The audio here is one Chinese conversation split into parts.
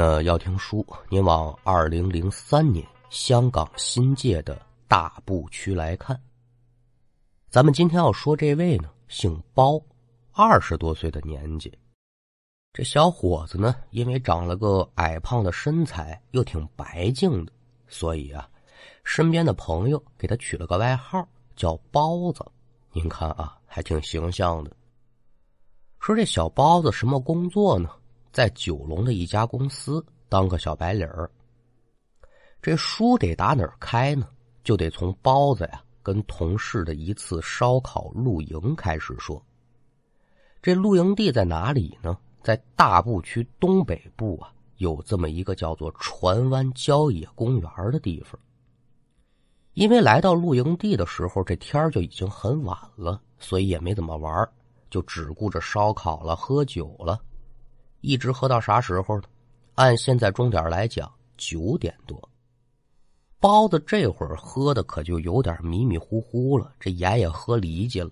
那要听书，您往二零零三年香港新界的大埔区来看。咱们今天要说这位呢，姓包，二十多岁的年纪。这小伙子呢，因为长了个矮胖的身材，又挺白净的，所以啊，身边的朋友给他取了个外号叫包子。您看啊，还挺形象的。说这小包子什么工作呢？在九龙的一家公司当个小白领儿。这书得打哪儿开呢？就得从包子呀跟同事的一次烧烤露营开始说。这露营地在哪里呢？在大埔区东北部啊，有这么一个叫做船湾郊野公园的地方。因为来到露营地的时候，这天就已经很晚了，所以也没怎么玩，就只顾着烧烤了、喝酒了。一直喝到啥时候呢？按现在钟点来讲，九点多。包子这会儿喝的可就有点迷迷糊糊了，这眼也喝离去了。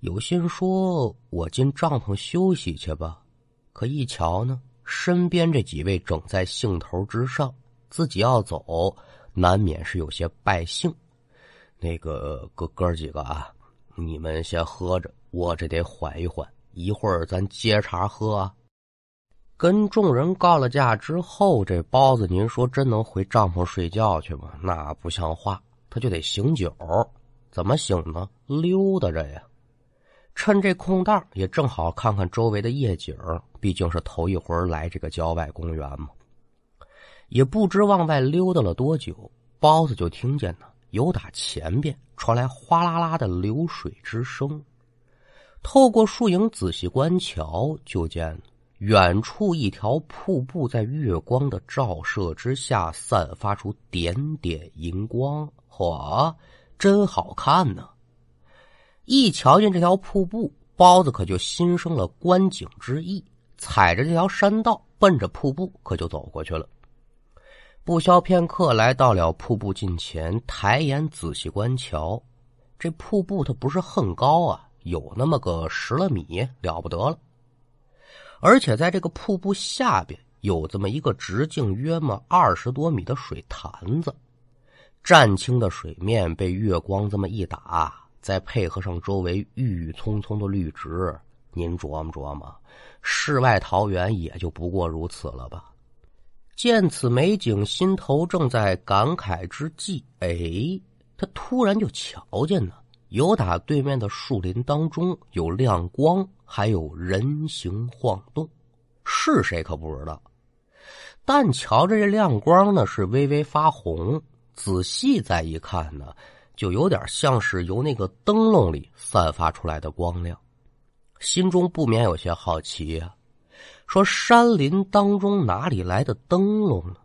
有心说：“我进帐篷休息去吧。”可一瞧呢，身边这几位正在兴头之上，自己要走，难免是有些败兴。那个哥哥几个啊，你们先喝着，我这得缓一缓，一会儿咱接茬喝啊。跟众人告了假之后，这包子，您说真能回帐篷睡觉去吗？那不像话，他就得醒酒。怎么醒呢？溜达着呀。趁这空档，也正好看看周围的夜景。毕竟是头一回来这个郊外公园嘛。也不知往外溜达了多久，包子就听见呢，有打前边传来哗啦啦的流水之声。透过树影仔细观瞧，就见。远处一条瀑布在月光的照射之下散发出点点银光，嚯，真好看呢！一瞧见这条瀑布，包子可就心生了观景之意，踩着这条山道，奔着瀑布可就走过去了。不消片刻，来到了瀑布近前，抬眼仔细观瞧，这瀑布它不是很高啊，有那么个十来米，了不得了。而且在这个瀑布下边有这么一个直径约么二十多米的水潭子，湛青的水面被月光这么一打，再配合上周围郁郁葱葱的绿植，您琢磨琢磨，世外桃源也就不过如此了吧？见此美景，心头正在感慨之际，哎，他突然就瞧见了。有打对面的树林当中有亮光，还有人形晃动，是谁可不知道。但瞧着这亮光呢，是微微发红。仔细再一看呢，就有点像是由那个灯笼里散发出来的光亮。心中不免有些好奇呀，说山林当中哪里来的灯笼呢？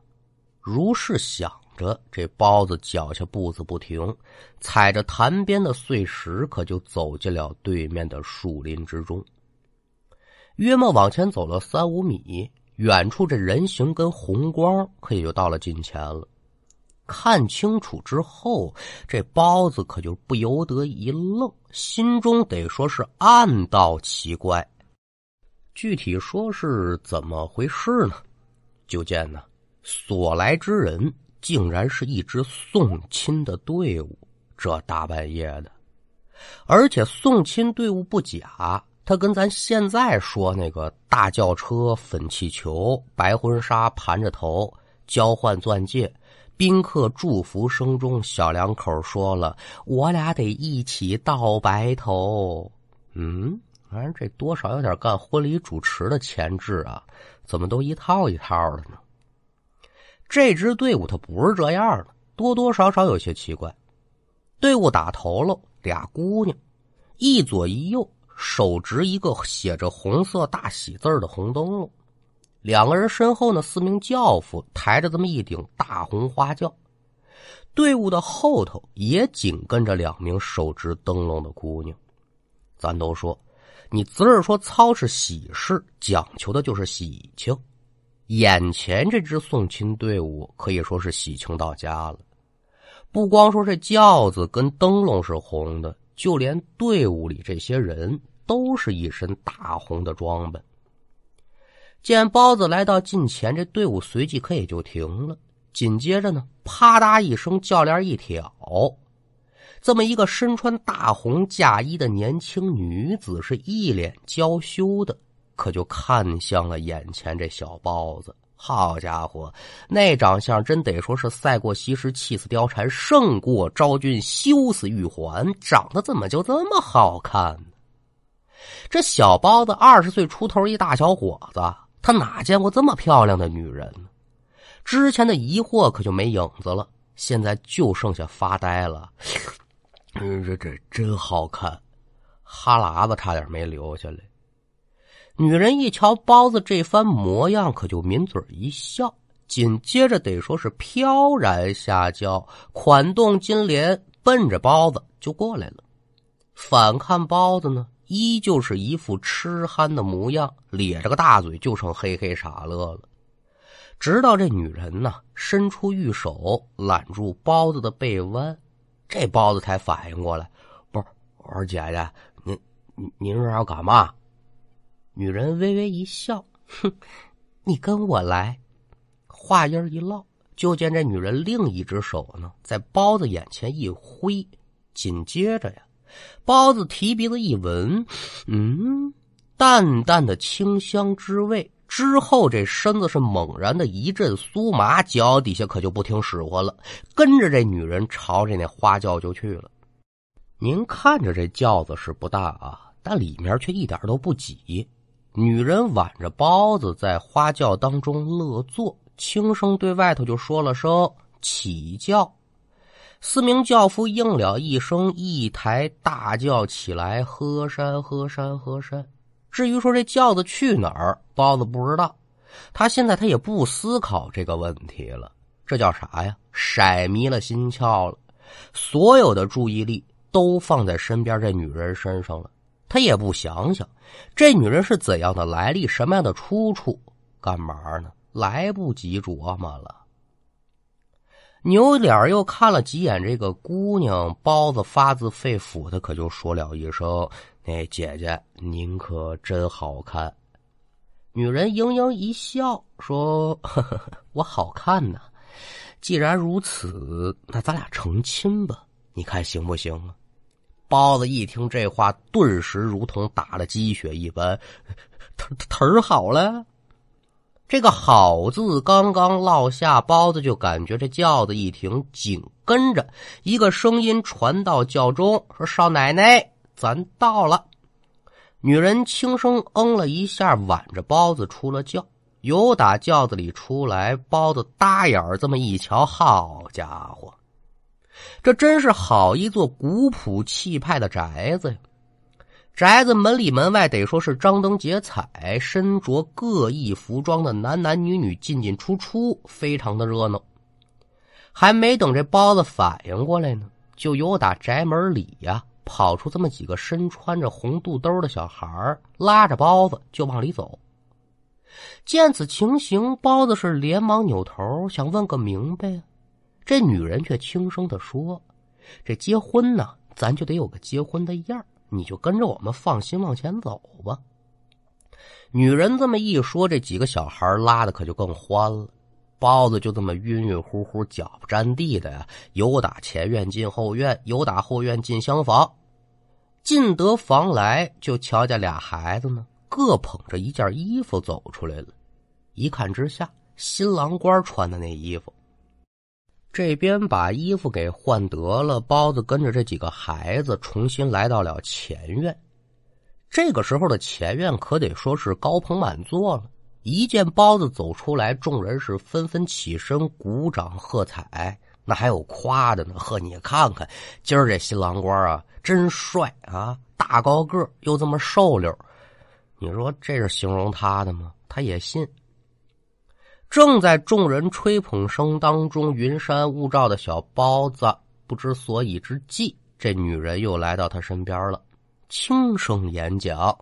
如是想。着这包子脚下步子不停，踩着潭边的碎石，可就走进了对面的树林之中。约莫往前走了三五米，远处这人形跟红光，可也就到了近前了。看清楚之后，这包子可就不由得一愣，心中得说是暗道奇怪。具体说是怎么回事呢？就见呢，所来之人。竟然是一支送亲的队伍，这大半夜的，而且送亲队伍不假，他跟咱现在说那个大轿车、粉气球、白婚纱盘着头交换钻戒，宾客祝福声中，小两口说了：“我俩得一起到白头。”嗯，反正这多少有点干婚礼主持的潜质啊，怎么都一套一套的呢？这支队伍他不是这样的，多多少少有些奇怪。队伍打头了，俩姑娘，一左一右，手执一个写着红色大喜字的红灯笼。两个人身后呢，四名轿夫抬着这么一顶大红花轿。队伍的后头也紧跟着两名手执灯笼的姑娘。咱都说，你侄儿说操是喜事，讲求的就是喜庆。眼前这支送亲队伍可以说是喜庆到家了，不光说这轿子跟灯笼是红的，就连队伍里这些人都是一身大红的装扮。见包子来到近前，这队伍随即可也就停了。紧接着呢，啪嗒一声，轿帘一挑，这么一个身穿大红嫁衣的年轻女子，是一脸娇羞的，可就看向了眼前这小包子。好家伙，那长相真得说是赛过西施，气死貂蝉，胜过昭君，羞死玉环。长得怎么就这么好看呢？这小包子二十岁出头一大小伙子，他哪见过这么漂亮的女人呢？之前的疑惑可就没影子了，现在就剩下发呆了。这这真好看，哈喇子差点没流下来。女人一瞧包子这番模样，可就抿嘴一笑，紧接着得说是飘然下轿，款动金莲，奔着包子就过来了。反看包子呢，依旧是一副痴憨的模样，咧着个大嘴，就剩嘿嘿傻乐了。直到这女人呢伸出玉手揽住包子的背弯，这包子才反应过来，不是，我说姐姐，您您您是要干嘛？女人微微一笑，哼，你跟我来。话音一落，就见这女人另一只手呢，在包子眼前一挥，紧接着呀，包子提鼻子一闻，嗯，淡淡的清香之味。之后这身子是猛然的一阵酥麻，脚底下可就不听使唤了，跟着这女人朝着那花轿就去了。您看着这轿子是不大啊，但里面却一点都不挤。女人挽着包子在花轿当中乐坐，轻声对外头就说了声“起轿”。四名轿夫应了一声，一抬大轿起来，喝山喝山喝山。至于说这轿子去哪儿，包子不知道。他现在他也不思考这个问题了，这叫啥呀？色迷了心窍了，所有的注意力都放在身边这女人身上了。他也不想想，这女人是怎样的来历，什么样的出处，干嘛呢？来不及琢磨了。扭脸又看了几眼这个姑娘，包子发自肺腑的可就说了一声：“那姐姐，您可真好看。”女人盈盈一笑，说：“呵 呵我好看呢。既然如此，那咱俩成亲吧，你看行不行啊？”包子一听这话，顿时如同打了鸡血一般，忒忒好了。这个“好”字刚刚落下，包子就感觉这轿子一停，紧跟着一个声音传到轿中，说：“少奶奶，咱到了。”女人轻声嗯了一下，挽着包子出了轿。由打轿子里出来，包子搭眼儿这么一瞧，好家伙！这真是好一座古朴气派的宅子呀！宅子门里门外得说是张灯结彩，身着各异服装的男男女女进进出出，非常的热闹。还没等这包子反应过来呢，就由打宅门里呀跑出这么几个身穿着红肚兜的小孩拉着包子就往里走。见此情形，包子是连忙扭头想问个明白。这女人却轻声的说：“这结婚呢，咱就得有个结婚的样你就跟着我们放心往前走吧。”女人这么一说，这几个小孩拉的可就更欢了。包子就这么晕晕乎乎、脚不沾地的呀，由打前院进后院，由打后院进厢房。进得房来，就瞧见俩孩子呢，各捧着一件衣服走出来了。一看之下，新郎官穿的那衣服。这边把衣服给换得了，包子跟着这几个孩子重新来到了前院。这个时候的前院可得说是高朋满座了。一见包子走出来，众人是纷纷起身鼓掌喝彩。那还有夸的呢，呵，你看看今儿这新郎官啊，真帅啊，大高个又这么瘦溜。你说这是形容他的吗？他也信。正在众人吹捧声当中，云山雾罩的小包子不知所以之际，这女人又来到他身边了，轻声演讲，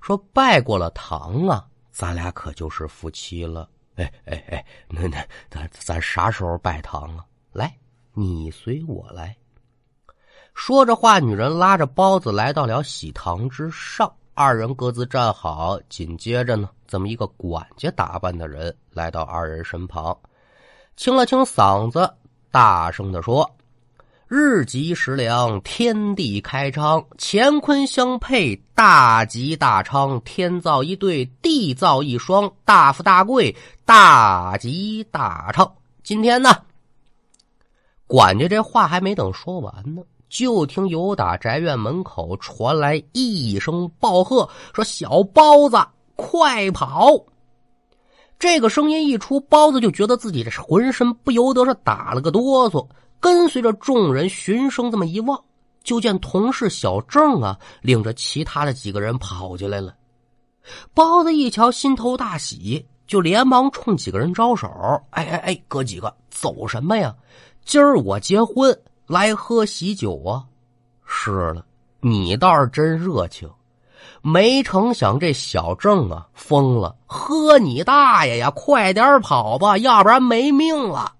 说：“拜过了堂啊，咱俩可就是夫妻了。”哎哎哎，那那咱咱啥时候拜堂啊？来，你随我来。说着话，女人拉着包子来到了喜堂之上，二人各自站好，紧接着呢，这么一个管家打扮的人来到二人身旁，清了清嗓子，大声的说：“日吉时良，天地开昌，乾坤相配，大吉大昌，天造一对，地造一双，大富大贵，大吉大昌。今天呢，管家这话还没等说完呢。”就听有打宅院门口传来一声暴喝：“说小包子，快跑！”这个声音一出，包子就觉得自己这浑身不由得是打了个哆嗦，跟随着众人循声这么一望，就见同事小郑啊领着其他的几个人跑进来了。包子一瞧，心头大喜，就连忙冲几个人招手：“哎哎哎，哥几个，走什么呀？今儿我结婚。”来喝喜酒啊！是了，你倒是真热情。没成想这小郑啊疯了，喝你大爷呀！快点跑吧，要不然没命了。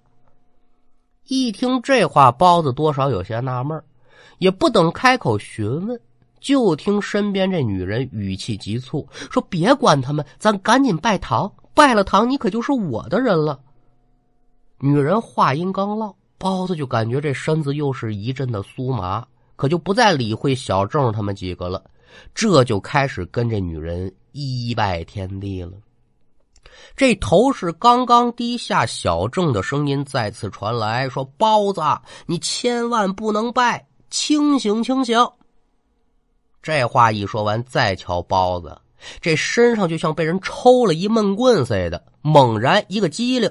一听这话，包子多少有些纳闷也不等开口询问，就听身边这女人语气急促说：“别管他们，咱赶紧拜堂，拜了堂，你可就是我的人了。”女人话音刚落。包子就感觉这身子又是一阵的酥麻，可就不再理会小郑他们几个了，这就开始跟这女人一拜天地了。这头是刚刚低下，小郑的声音再次传来，说：“包子，你千万不能拜，清醒清醒。”这话一说完，再瞧包子，这身上就像被人抽了一闷棍似的，猛然一个机灵。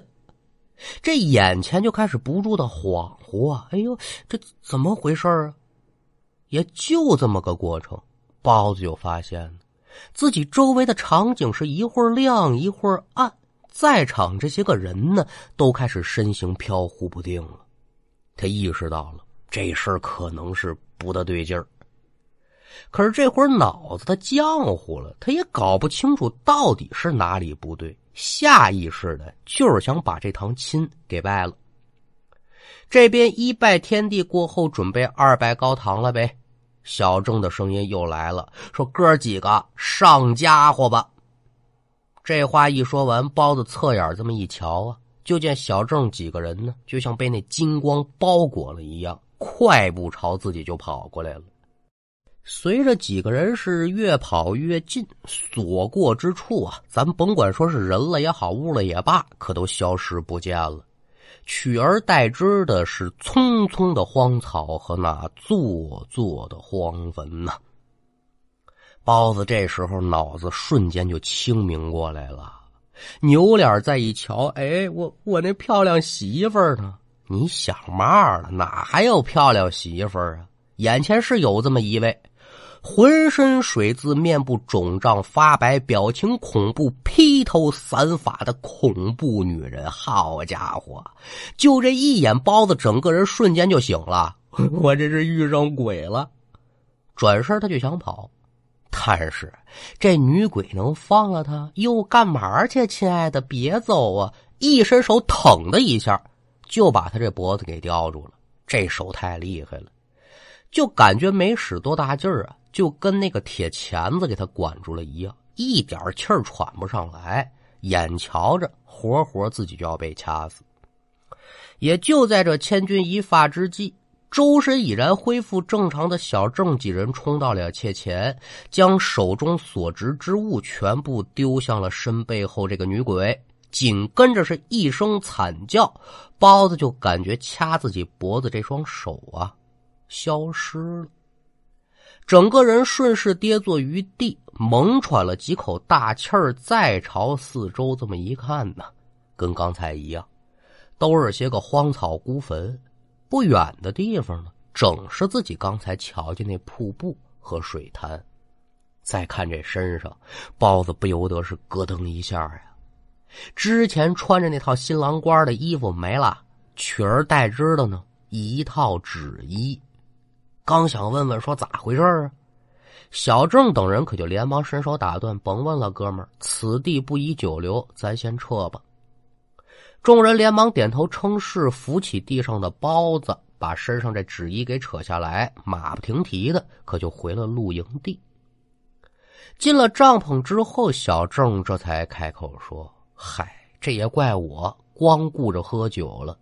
这眼前就开始不住的恍惚啊！哎呦，这怎么回事啊？也就这么个过程，包子就发现自己周围的场景是一会儿亮一会儿暗，在场这些个人呢，都开始身形飘忽不定了。他意识到了这事儿可能是不大对劲儿，可是这会儿脑子他浆糊了，他也搞不清楚到底是哪里不对。下意识的就是想把这堂亲给拜了。这边一拜天地过后，准备二拜高堂了呗。小郑的声音又来了，说：“哥几个上家伙吧。”这话一说完，包子侧眼这么一瞧啊，就见小郑几个人呢，就像被那金光包裹了一样，快步朝自己就跑过来了。随着几个人是越跑越近，所过之处啊，咱甭管说是人了也好，物了也罢，可都消失不见了，取而代之的是葱葱的荒草和那座座的荒坟呐。包子这时候脑子瞬间就清明过来了，扭脸再一瞧，哎，我我那漂亮媳妇儿呢？你想嘛了？哪还有漂亮媳妇儿啊？眼前是有这么一位。浑身水渍、面部肿胀发白、表情恐怖、披头散发的恐怖女人，好家伙！就这一眼，包子整个人瞬间就醒了。我这是遇上鬼了，转身他就想跑，但是这女鬼能放了他？又干嘛去？亲爱的，别走啊！一伸手，腾的一下就把他这脖子给叼住了。这手太厉害了，就感觉没使多大劲儿啊。就跟那个铁钳子给他管住了一样，一点气儿喘不上来，眼瞧着活活自己就要被掐死。也就在这千钧一发之际，周身已然恢复正常的小郑几人冲到了妾前，将手中所执之物全部丢向了身背后这个女鬼，紧跟着是一声惨叫，包子就感觉掐自己脖子这双手啊消失了。整个人顺势跌坐于地，猛喘了几口大气儿，再朝四周这么一看呢，跟刚才一样，都是些个荒草孤坟。不远的地方呢，正是自己刚才瞧见那瀑布和水潭。再看这身上，包子不由得是咯噔一下呀。之前穿着那套新郎官的衣服没了，取而代之的呢，一套纸衣。刚想问问说咋回事啊，小郑等人可就连忙伸手打断：“甭问了，哥们儿，此地不宜久留，咱先撤吧。”众人连忙点头称是，扶起地上的包子，把身上这纸衣给扯下来，马不停蹄的可就回了露营地。进了帐篷之后，小郑这才开口说：“嗨，这也怪我光顾着喝酒了，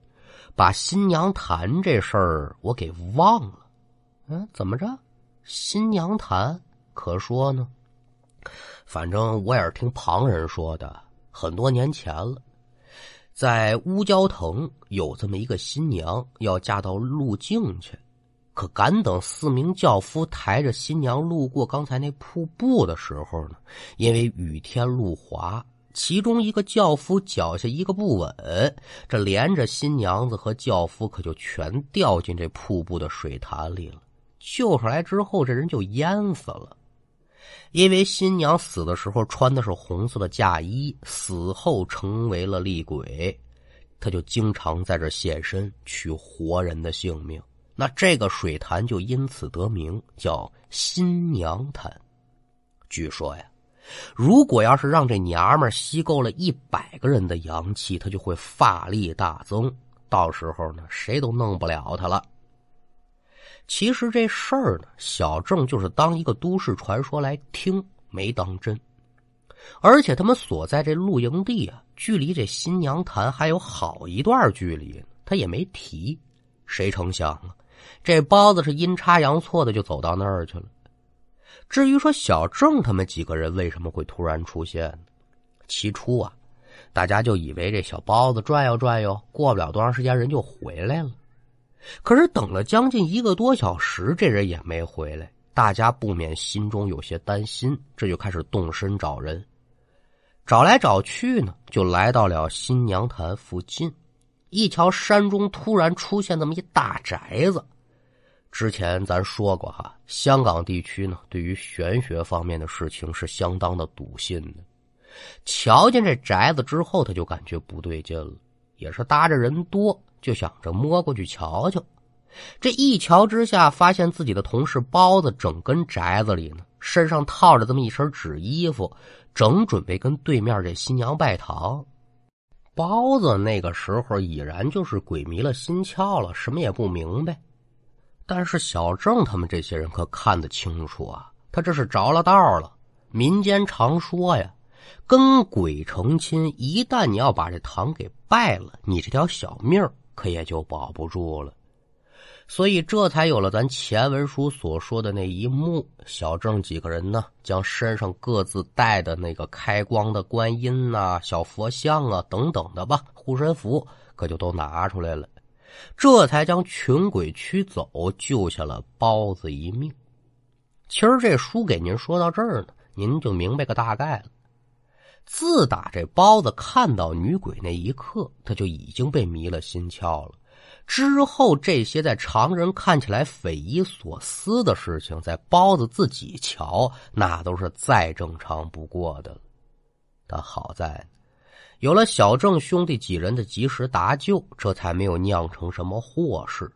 把新娘谈这事儿我给忘了。嗯，怎么着？新娘潭？可说呢。反正我也是听旁人说的，很多年前了，在乌蛟腾有这么一个新娘要嫁到路境去。”可赶等四名轿夫抬着新娘路过刚才那瀑布的时候呢，因为雨天路滑，其中一个轿夫脚下一个不稳，这连着新娘子和轿夫可就全掉进这瀑布的水潭里了。救上来之后，这人就淹死了。因为新娘死的时候穿的是红色的嫁衣，死后成为了厉鬼，他就经常在这现身取活人的性命。那这个水潭就因此得名，叫新娘潭。据说呀，如果要是让这娘们吸够了一百个人的阳气，她就会法力大增，到时候呢，谁都弄不了她了。其实这事儿呢，小郑就是当一个都市传说来听，没当真。而且他们所在这露营地啊，距离这新娘潭还有好一段距离，他也没提。谁成想啊？这包子是阴差阳错的就走到那儿去了。至于说小郑他们几个人为什么会突然出现呢？起初啊，大家就以为这小包子转悠转悠，过不了多长时间人就回来了。可是等了将近一个多小时，这人也没回来，大家不免心中有些担心，这就开始动身找人。找来找去呢，就来到了新娘潭附近，一瞧山中突然出现这么一大宅子。之前咱说过哈，香港地区呢，对于玄学方面的事情是相当的笃信的。瞧见这宅子之后，他就感觉不对劲了，也是搭着人多，就想着摸过去瞧瞧。这一瞧之下，发现自己的同事包子整根宅子里呢，身上套着这么一身纸衣服，正准备跟对面这新娘拜堂。包子那个时候已然就是鬼迷了心窍了，什么也不明白。但是小郑他们这些人可看得清楚啊，他这是着了道了。民间常说呀，跟鬼成亲，一旦你要把这堂给拜了，你这条小命可也就保不住了。所以这才有了咱前文书所说的那一幕：小郑几个人呢，将身上各自带的那个开光的观音呐、小佛像啊等等的吧，护身符可就都拿出来了。这才将群鬼驱走，救下了包子一命。其实这书给您说到这儿呢，您就明白个大概了。自打这包子看到女鬼那一刻，他就已经被迷了心窍了。之后这些在常人看起来匪夷所思的事情，在包子自己瞧，那都是再正常不过的了。但好在。有了小郑兄弟几人的及时搭救，这才没有酿成什么祸事。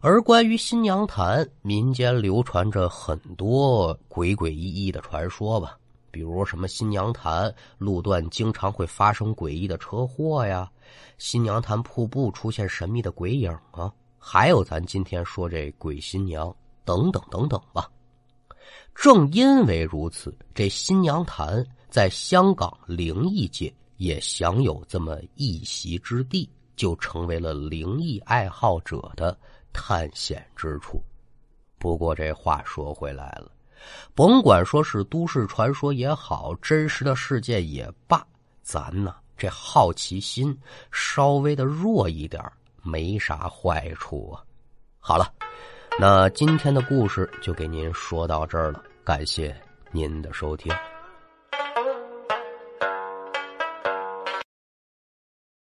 而关于新娘潭，民间流传着很多鬼鬼异异的传说吧，比如什么新娘潭路段经常会发生诡异的车祸呀，新娘潭瀑布出现神秘的鬼影啊，还有咱今天说这鬼新娘等等等等吧。正因为如此，这新娘潭在香港灵异界。也享有这么一席之地，就成为了灵异爱好者的探险之处。不过这话说回来了，甭管说是都市传说也好，真实的事件也罢，咱呢这好奇心稍微的弱一点，没啥坏处啊。好了，那今天的故事就给您说到这儿了，感谢您的收听。